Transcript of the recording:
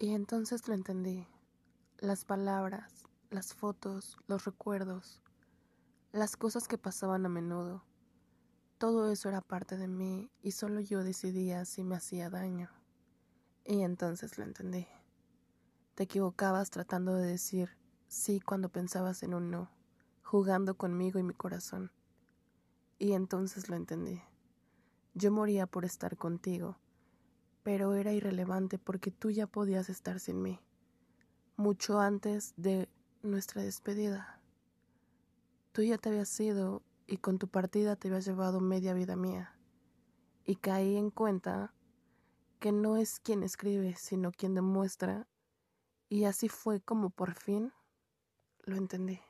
Y entonces lo entendí. Las palabras, las fotos, los recuerdos, las cosas que pasaban a menudo. Todo eso era parte de mí y solo yo decidía si me hacía daño. Y entonces lo entendí. Te equivocabas tratando de decir sí cuando pensabas en un no, jugando conmigo y mi corazón. Y entonces lo entendí. Yo moría por estar contigo, pero era irrelevante porque tú ya podías estar sin mí, mucho antes de nuestra despedida. Tú ya te habías ido y con tu partida te habías llevado media vida mía. Y caí en cuenta que no es quien escribe, sino quien demuestra. Y así fue como por fin lo entendí.